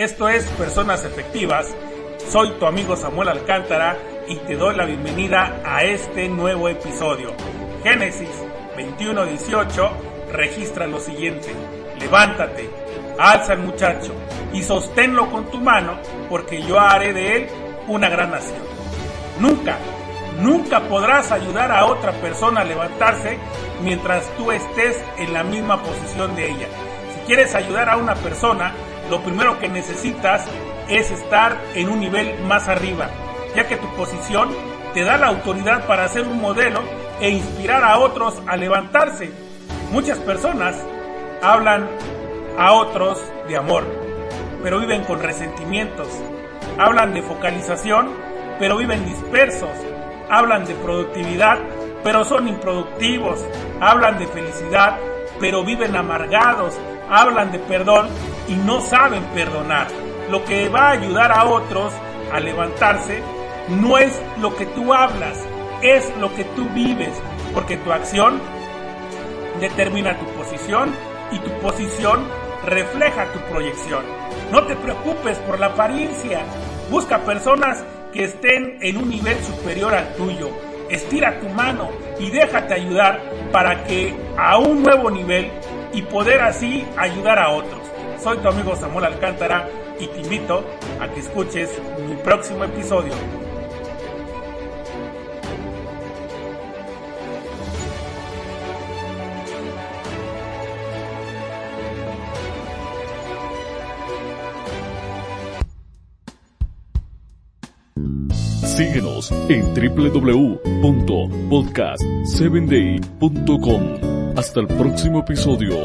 Esto es Personas Efectivas. Soy tu amigo Samuel Alcántara y te doy la bienvenida a este nuevo episodio. Génesis 21:18 registra lo siguiente. Levántate, alza al muchacho y sosténlo con tu mano porque yo haré de él una gran nación. Nunca, nunca podrás ayudar a otra persona a levantarse mientras tú estés en la misma posición de ella. Si quieres ayudar a una persona, lo primero que necesitas es estar en un nivel más arriba, ya que tu posición te da la autoridad para ser un modelo e inspirar a otros a levantarse. Muchas personas hablan a otros de amor, pero viven con resentimientos. Hablan de focalización, pero viven dispersos. Hablan de productividad, pero son improductivos. Hablan de felicidad, pero viven amargados. Hablan de perdón, y no saben perdonar. Lo que va a ayudar a otros a levantarse no es lo que tú hablas, es lo que tú vives, porque tu acción determina tu posición y tu posición refleja tu proyección. No te preocupes por la apariencia, busca personas que estén en un nivel superior al tuyo. Estira tu mano y déjate ayudar para que a un nuevo nivel y poder así ayudar a otros. Soy tu amigo Samuel Alcántara y te invito a que escuches mi próximo episodio. Síguenos en www.podcast7day.com. Hasta el próximo episodio.